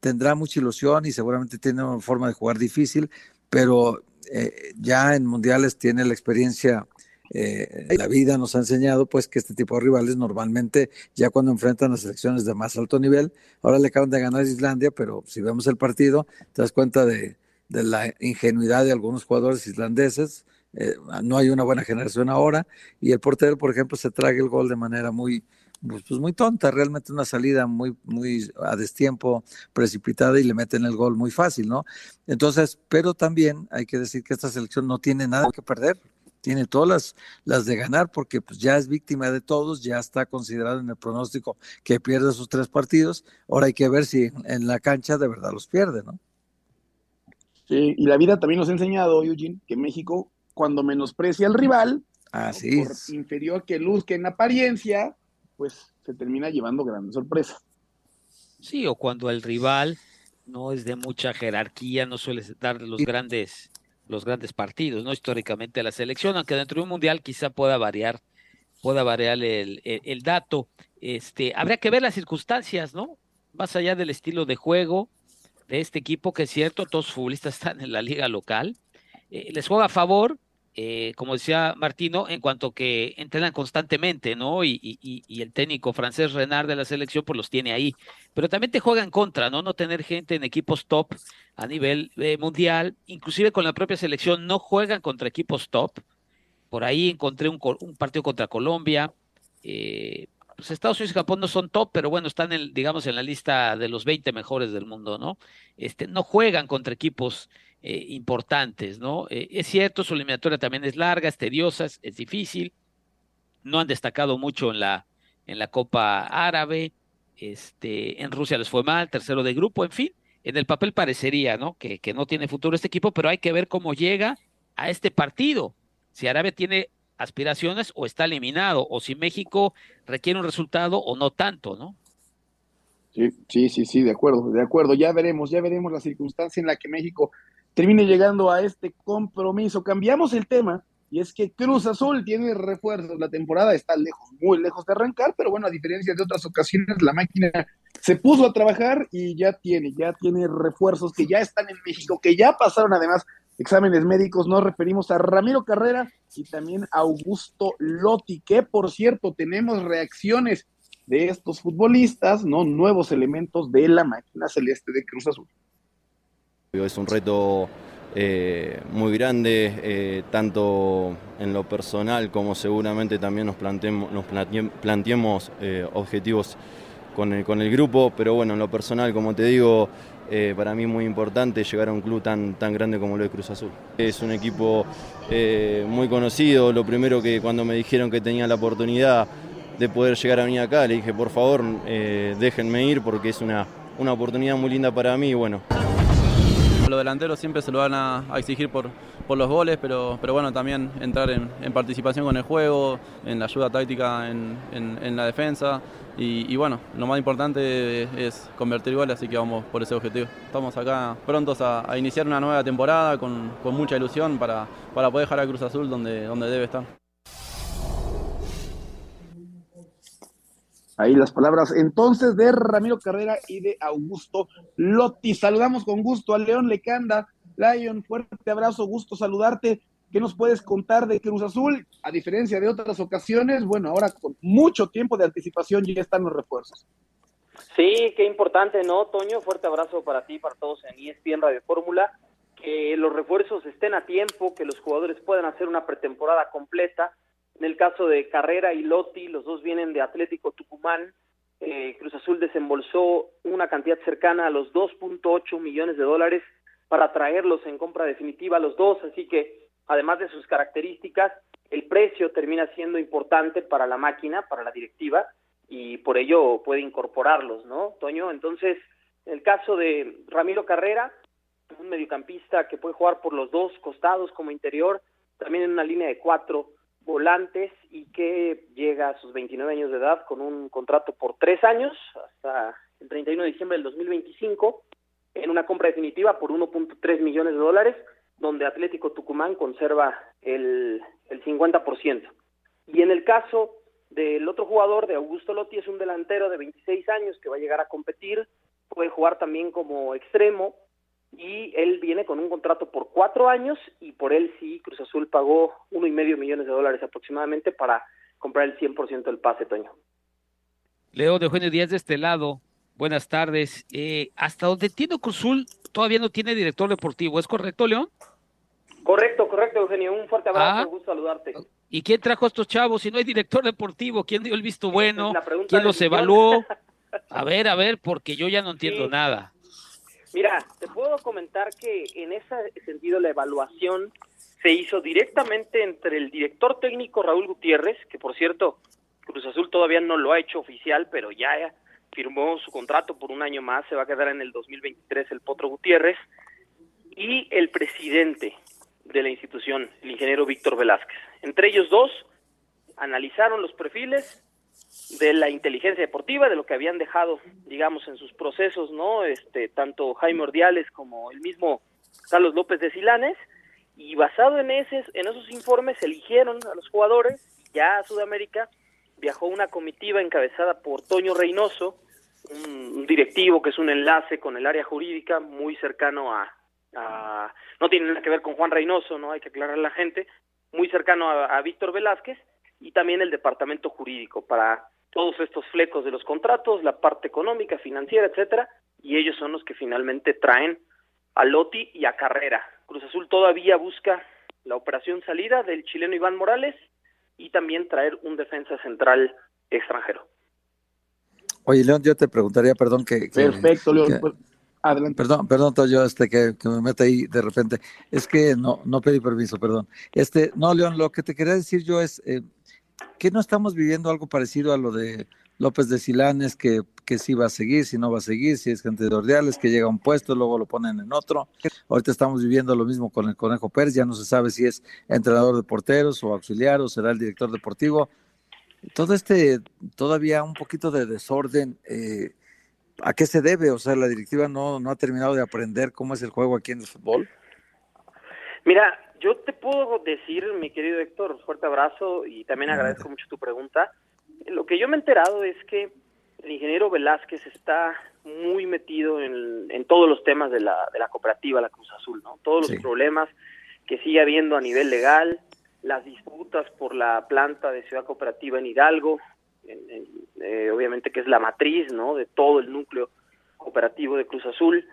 tendrá mucha ilusión y seguramente tiene una forma de jugar difícil, pero eh, ya en mundiales tiene la experiencia eh, la vida nos ha enseñado pues que este tipo de rivales normalmente ya cuando enfrentan a selecciones de más alto nivel, ahora le acaban de ganar a Islandia, pero si vemos el partido te das cuenta de, la ingenuidad de algunos jugadores islandeses, eh, no hay una buena generación ahora y el portero por ejemplo se traga el gol de manera muy pues, pues, muy tonta, realmente una salida muy, muy a destiempo, precipitada y le meten el gol muy fácil, ¿no? Entonces, pero también hay que decir que esta selección no tiene nada que perder, tiene todas las, las de ganar porque pues ya es víctima de todos, ya está considerado en el pronóstico que pierde sus tres partidos, ahora hay que ver si en la cancha de verdad los pierde, ¿no? Sí, y la vida también nos ha enseñado, Eugene, que México cuando menosprecia al rival, Así por inferior que luzca en apariencia, pues se termina llevando grandes sorpresas. Sí, o cuando el rival no es de mucha jerarquía, no suele dar los grandes los grandes partidos, ¿no? Históricamente la selección, aunque dentro de un mundial quizá pueda variar, pueda variar el, el, dato. Este, habría que ver las circunstancias, ¿no? Más allá del estilo de juego de este equipo, que es cierto, todos los futbolistas *laughs* están en la liga local. Eh, les juega a favor, eh, como decía Martino, en cuanto que entrenan constantemente, ¿no? Y, el técnico francés Renard de la selección, pues los tiene ahí. Pero también te juega en contra, ¿no? No tener gente en equipos top a nivel eh, mundial, inclusive con la propia selección, no juegan contra equipos top. Por ahí encontré un, un partido contra Colombia. Eh, pues Estados Unidos y Japón no son top, pero bueno, están, en, digamos, en la lista de los 20 mejores del mundo, ¿no? Este, no juegan contra equipos eh, importantes, ¿no? Eh, es cierto, su eliminatoria también es larga, es tediosa, es, difícil. No han destacado mucho en la, en la Copa Árabe. Este, en Rusia les fue mal, tercero de grupo, en fin. En el papel parecería, ¿no? Que, que no tiene futuro este equipo, pero hay que ver cómo llega a este partido. Si Arabia tiene aspiraciones o está eliminado, o si México requiere un resultado o no tanto, ¿no? Sí, sí, sí, sí, de acuerdo, de acuerdo. Ya veremos, ya veremos la circunstancia en la que México termine llegando a este compromiso. Cambiamos el tema y es que Cruz Azul tiene refuerzos. La temporada está lejos, muy lejos de arrancar, pero bueno, a diferencia de otras ocasiones, la máquina se puso a trabajar y ya tiene, ya tiene refuerzos que ya están en México, que ya pasaron además exámenes médicos. Nos referimos a Ramiro Carrera y también a Augusto Lotti, que por cierto tenemos reacciones de estos futbolistas, ¿no? Nuevos elementos de la máquina celeste de Cruz Azul. Es un reto eh, muy grande, eh, tanto en lo personal como seguramente también nos planteemos, nos planteemos eh, objetivos con el, con el grupo, pero bueno, en lo personal, como te digo, para mí es muy importante llegar a un club tan, tan grande como lo de Cruz Azul. Es un equipo muy conocido, lo primero que cuando me dijeron que tenía la oportunidad de poder llegar a venir acá, le dije, por favor, déjenme ir porque es una, una oportunidad muy linda para mí bueno los delanteros siempre se lo van a, exigir por, por los goles, pero, pero bueno, también entrar en, participación con el juego, en la ayuda táctica en, en, la defensa. Y, bueno, lo más importante es convertir goles, así que vamos por ese objetivo. Estamos acá prontos a, iniciar una nueva temporada con, con mucha ilusión para, para poder dejar a Cruz Azul donde, donde debe estar. Ahí las palabras entonces de Ramiro Carrera y de Augusto Lotti. Saludamos con gusto a León Lecanda. Lion, fuerte abrazo, gusto saludarte. ¿Qué nos puedes contar de Cruz Azul? A diferencia de otras ocasiones, bueno, ahora con mucho tiempo de anticipación ya están los refuerzos. Sí, qué importante, ¿no, Toño? Fuerte abrazo para ti, para todos en ESPN Radio Fórmula. Que los refuerzos estén a tiempo, que los jugadores puedan hacer una pretemporada completa en el caso de Carrera y Lotti, los dos vienen de Atlético Tucumán. Eh, Cruz Azul desembolsó una cantidad cercana a los 2.8 millones de dólares para traerlos en compra definitiva los dos, así que además de sus características, el precio termina siendo importante para la máquina, para la directiva, y por ello puede incorporarlos, ¿no, Toño? Entonces, en el caso de Ramiro Carrera, un mediocampista que puede jugar por los dos costados como interior, también en una línea de cuatro, volantes y que llega a sus 29 años de edad con un contrato por tres años hasta el 31 de diciembre del 2025 en una compra definitiva por 1.3 millones de dólares donde Atlético Tucumán conserva el, el 50%. Y en el caso del otro jugador, de Augusto Lotti, es un delantero de 26 años que va a llegar a competir, puede jugar también como extremo, y él viene con un contrato por cuatro años y por él sí Cruz Azul pagó uno y medio millones de dólares aproximadamente para comprar el 100% del pase, Toño. Leo de Eugenio Díaz de este lado, buenas tardes. Eh, hasta donde entiendo Cruz Azul todavía no tiene director deportivo, ¿es correcto, León? Correcto, correcto, Eugenio. Un fuerte abrazo, ah. gusto saludarte. ¿Y quién trajo a estos chavos si no hay director deportivo? ¿Quién dio el visto bueno? ¿Quién los evaluó? *laughs* A ver, a ver, porque yo ya no entiendo nada. Mira, te puedo comentar que en ese sentido la evaluación se hizo directamente entre el director técnico Raúl Gutiérrez, que por cierto, Cruz Azul todavía no lo ha hecho oficial, pero ya firmó su contrato por un año más, se va a quedar en el 2023 el Potro Gutiérrez, y el presidente de la institución, el ingeniero Víctor Velázquez. Entre ellos dos analizaron los perfiles, de la inteligencia deportiva, de lo que habían dejado, digamos, en sus procesos, ¿no? Este, tanto Jaime Ordiales como el mismo Carlos López de Silanes, y basado en, ese, en esos informes eligieron a los jugadores, ya a Sudamérica viajó una comitiva encabezada por Toño Reynoso, un, directivo que es un enlace con el área jurídica muy cercano a, no tiene nada que ver con Juan Reynoso, no hay que aclarar a la gente, muy cercano a, a Víctor Velázquez, y también el departamento jurídico para todos estos flecos de los contratos, la parte económica, financiera, etcétera, y ellos son los que finalmente traen a Loti y a Carrera. Cruz Azul todavía busca la operación salida del chileno Iván Morales y también traer un defensa central extranjero. Oye, León, yo te preguntaría, perdón que... Perfecto, León. Pues, adelante. Perdón, perdón, yo este que, me mete ahí de repente. Es que no, no pedí permiso, perdón. Este, no, León, lo que te quería decir yo es, eh, ¿Qué no estamos viviendo algo parecido a lo de López de Silanes, que, que si va a seguir, si no va a seguir, si es gente de Ordiales, que llega a un puesto, luego lo ponen en otro. Ahorita estamos viviendo lo mismo con el Conejo Pérez, ya no se sabe si es entrenador de porteros o auxiliar o será el director deportivo. Todo este, todavía un poquito de desorden, eh, ¿a qué se debe? O sea, la directiva no, no ha terminado de aprender cómo es el juego aquí en el fútbol. Mira, yo te puedo decir, mi querido Héctor, fuerte abrazo y también agradezco mucho tu pregunta. Lo que yo me he enterado es que el ingeniero Velázquez está muy metido en, todos los temas de la, de la cooperativa La Cruz Azul, ¿no? Todos los problemas que sigue habiendo a nivel legal, las disputas por la planta de Ciudad Cooperativa en Hidalgo, eh, obviamente que es la matriz, ¿no? De todo el núcleo cooperativo de Cruz Azul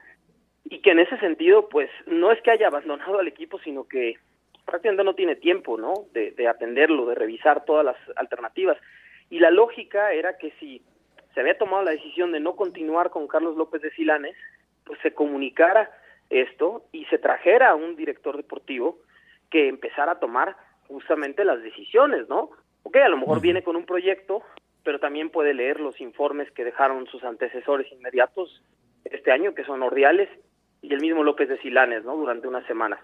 y que en ese sentido, pues no es que haya abandonado al equipo, sino que prácticamente no tiene tiempo, ¿no? De, de atenderlo, de revisar todas las alternativas. Y la lógica era que si se había tomado la decisión de no continuar con Carlos López de Silanes, pues se comunicara esto y se trajera a un director deportivo que empezara a tomar justamente las decisiones, ¿no? Ok, a lo mejor viene con un proyecto, pero también puede leer los informes que dejaron sus antecesores inmediatos este año, que son Ordiales y el mismo López de Silanes, ¿no? Durante unas semanas.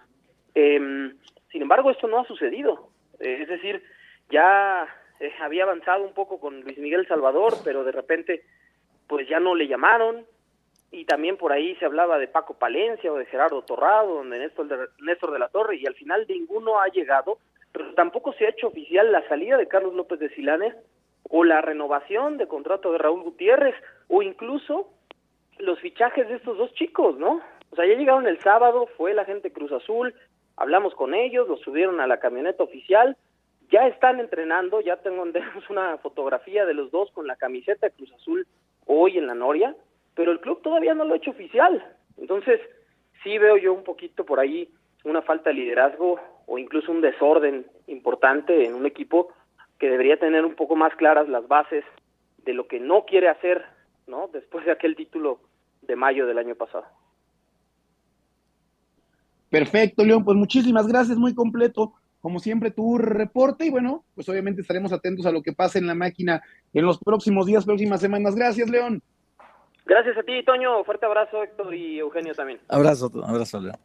Em, sin embargo, esto no ha sucedido. Eh, es decir, ya eh, había avanzado un poco con Luis Miguel Salvador, pero de repente pues ya no le llamaron y también por ahí se hablaba de Paco Palencia o de Gerardo Torrado, donde Néstor de, Néstor de la Torre y al final ninguno ha llegado, pero tampoco se ha hecho oficial la salida de Carlos López de Silanes o la renovación de contrato de Raúl Gutiérrez o incluso los fichajes de estos dos chicos, ¿no? O sea, ya llegaron el sábado, fue la gente Cruz Azul, hablamos con ellos, los subieron a la camioneta oficial, ya están entrenando, ya tengo *laughs* una fotografía de los dos con la camiseta de Cruz Azul hoy en la Noria, pero el club todavía no lo ha hecho oficial. Entonces, sí veo yo un poquito por ahí una falta de liderazgo o incluso un desorden importante en un equipo que debería tener un poco más claras las bases de lo que no quiere hacer, ¿no? Después de aquel título de mayo del año pasado. Perfecto, León, pues muchísimas gracias, muy completo como siempre, tu reporte y bueno, pues obviamente estaremos atentos a lo que pase en la máquina en los próximos días, próximas semanas. Gracias, León. Gracias a ti, Toño. Fuerte abrazo, Héctor y Eugenio también. Abrazo, abrazo, León.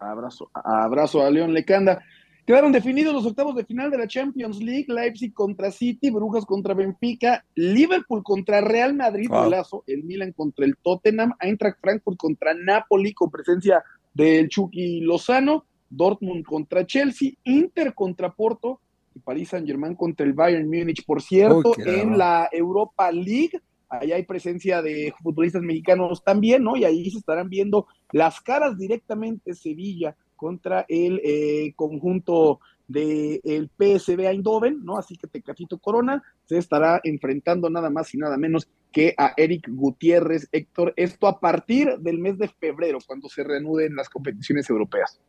Abrazo, abrazo a León Lecanda. Quedaron definidos los octavos de final de la Champions League, Leipzig contra City, Brujas contra Benfica, Liverpool contra Real Madrid, el Milan contra el Tottenham, Eintracht Frankfurt contra Napoli con presencia del Chucky Lozano, Dortmund contra Chelsea, Inter contra Porto y París Saint Germain contra el Bayern Múnich. Por cierto, en la Europa League, ahí hay presencia de futbolistas mexicanos también, ¿no? Y ahí se estarán viendo las caras directamente Sevilla contra el eh, conjunto del el PSV Eindhoven, ¿no? Así que Tecatito Corona se estará enfrentando nada más y nada menos que a Eric Gutiérrez, Héctor. Esto a partir del mes de febrero, cuando se reanuden las competiciones europeas.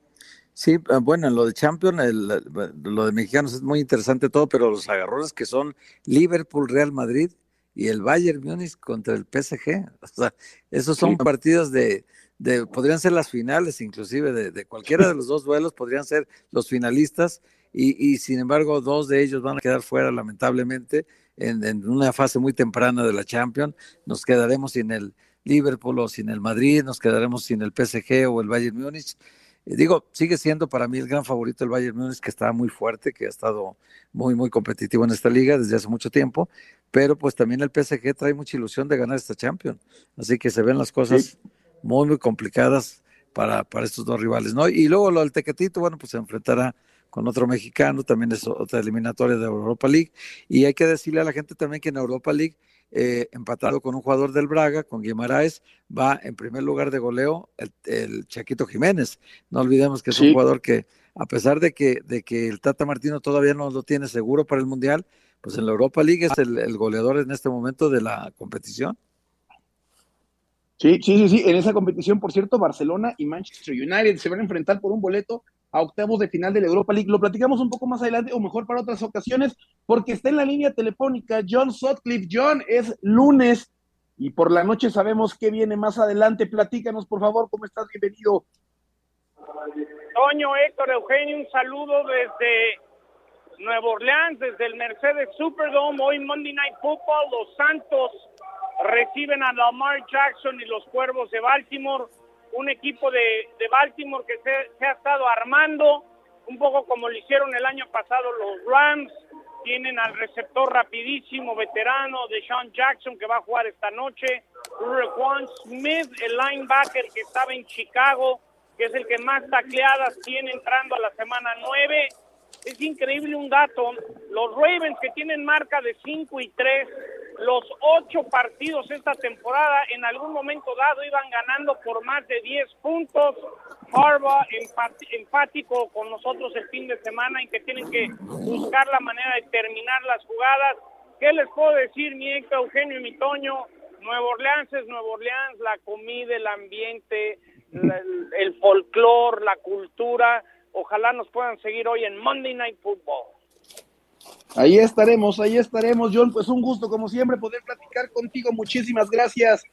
Sí, ah, bueno, lo de Champions, lo de mexicanos es muy interesante todo, pero los agarrones que son Liverpool, Real Madrid y el Bayern Múnich contra el PSG, *laughs* o sea, esos son partidos de, de, podrían ser las finales inclusive, de, cualquiera de los dos duelos podrían ser los finalistas y, y, sin embargo dos de ellos van a quedar fuera lamentablemente en, en una fase muy temprana de la Champions, nos quedaremos sin el Liverpool o sin el Madrid, nos quedaremos sin el PSG o el Bayern Múnich digo, sigue siendo para mí el gran favorito el Bayern Múnich, que está muy fuerte, que ha estado muy, muy competitivo en esta liga desde hace mucho tiempo, pero pues también el PSG trae mucha ilusión de ganar esta Champions. Así que se ven las cosas muy, muy complicadas para, para estos dos rivales, ¿no? Y luego lo del Tequetito, bueno, pues se enfrentará con otro mexicano, también es otra eliminatoria de Europa League. Y hay que decirle a la gente también que en Europa League eh, empatado con un jugador del Braga, con Guimaraes, va en primer lugar de goleo el, Chaquito Jiménez. No olvidemos que es un jugador que, a pesar de que, de que el Tata Martino todavía no lo tiene seguro para el Mundial, pues en la Europa League es el, goleador en este momento de la competición. Sí, sí, sí, sí. En esa competición, por cierto, Barcelona y Manchester United se van a enfrentar por un boleto a octavos de final de la Europa League. Lo platicamos un poco más adelante o mejor para otras ocasiones, porque está en la línea telefónica John Sutcliffe. John, es lunes y por la noche sabemos qué viene más adelante. Platícanos, por favor, ¿cómo estás? Bienvenido. Toño, Héctor, Eugenio, un saludo desde Nueva Orleans, desde el Mercedes Superdome. Hoy Monday Night Football, los Santos reciben a Lamar Jackson y los Cuervos de Baltimore un equipo de, Baltimore que se, ha estado armando, un poco como lo hicieron el año pasado los Rams, tienen al receptor rapidísimo, veterano de Sean Jackson que va a jugar esta noche, Juan Smith, el linebacker que estaba en Chicago, que es el que más tacleadas tiene entrando a la semana 9. Es increíble un dato, los Ravens que tienen marca de 5 y 3 los ocho partidos esta temporada en algún momento dado iban ganando por más de 10 puntos. Harbaugh empático con nosotros el fin de semana en que tienen que buscar la manera de terminar las jugadas. ¿Qué les puedo decir, mi Eugenio y mi Toño? Nuevo Orleans es Nuevo Orleans, la comida, el ambiente, el, el folclore, la cultura. Ojalá nos puedan seguir hoy en Monday Night Football. Ahí estaremos, ahí estaremos, John. Pues un gusto, como siempre, poder platicar contigo. Muchísimas gracias.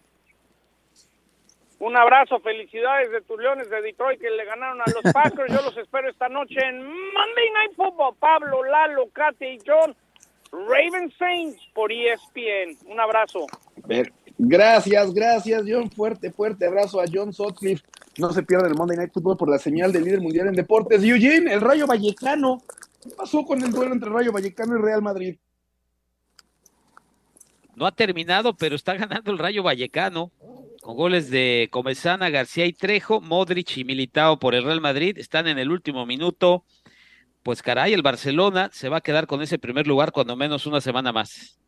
Un abrazo, felicidades de tus Leones de Detroit que le ganaron a los *laughs* Packers. Yo los espero esta noche en Monday Night Football. Pablo, Lalo, Kate y John. Raven Saints por ESPN. Un abrazo. Gracias, gracias, John. Fuerte, fuerte abrazo a John Sutcliffe No se pierda el Monday Night Football por la señal del líder mundial en deportes. Eugene, el Rayo Vallecano. ¿Qué pasó con el duelo entre Rayo Vallecano y Real Madrid? No ha terminado, pero está ganando el Rayo Vallecano con goles de Comezana, García y Trejo, Modric y Militao por el Real Madrid. Están en el último minuto. Pues caray, el Barcelona se va a quedar con ese primer lugar cuando menos una semana más.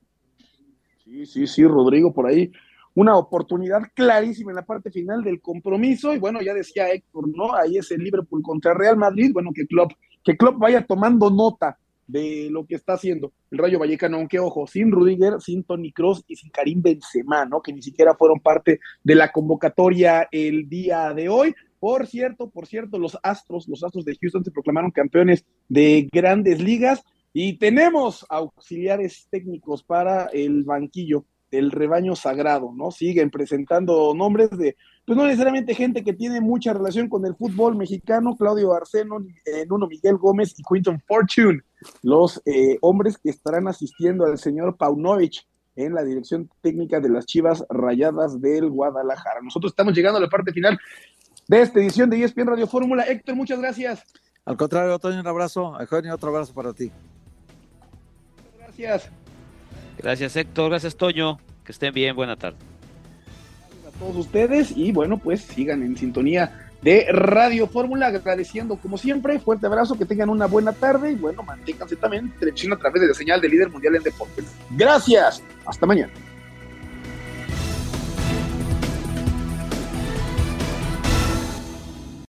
Sí, sí, sí, Rodrigo, por ahí una oportunidad clarísima en la parte final del compromiso. Y bueno, ya decía Héctor, ¿no? Ahí es el Liverpool contra Real Madrid. Bueno, que Klopp, que Klopp vaya tomando nota de lo que está haciendo el Rayo Vallecano, aunque ojo, sin Rudiger, sin Tony Cross y sin Karim Benzema, ¿no? Que ni siquiera fueron parte de la convocatoria el día de hoy. Por cierto, por cierto, los Astros, los Astros de Houston se proclamaron campeones de grandes ligas y tenemos auxiliares técnicos para el banquillo del rebaño sagrado, ¿no? Siguen presentando nombres de, pues no necesariamente gente que tiene mucha relación con el fútbol mexicano, Claudio Arceno, eh, Nuno Miguel Gómez y Quinton Fortune, los eh, hombres que estarán asistiendo al señor Paunovic en la dirección técnica de las Chivas Rayadas del Guadalajara. Nosotros estamos llegando a la parte final de esta edición de ESPN Radio Fórmula. Héctor, muchas gracias. Al contrario, Toño, un abrazo. Eugenio, otro abrazo para ti. Gracias. Gracias, Héctor. Gracias, Toño. Que estén bien. Buena tarde. Todos ustedes y bueno, pues sigan en sintonía de Radio Fórmula, agradeciendo como siempre, fuerte abrazo, que tengan una buena tarde y bueno, manténganse también televisión a través de la señal de líder mundial en deportes. Gracias, hasta mañana.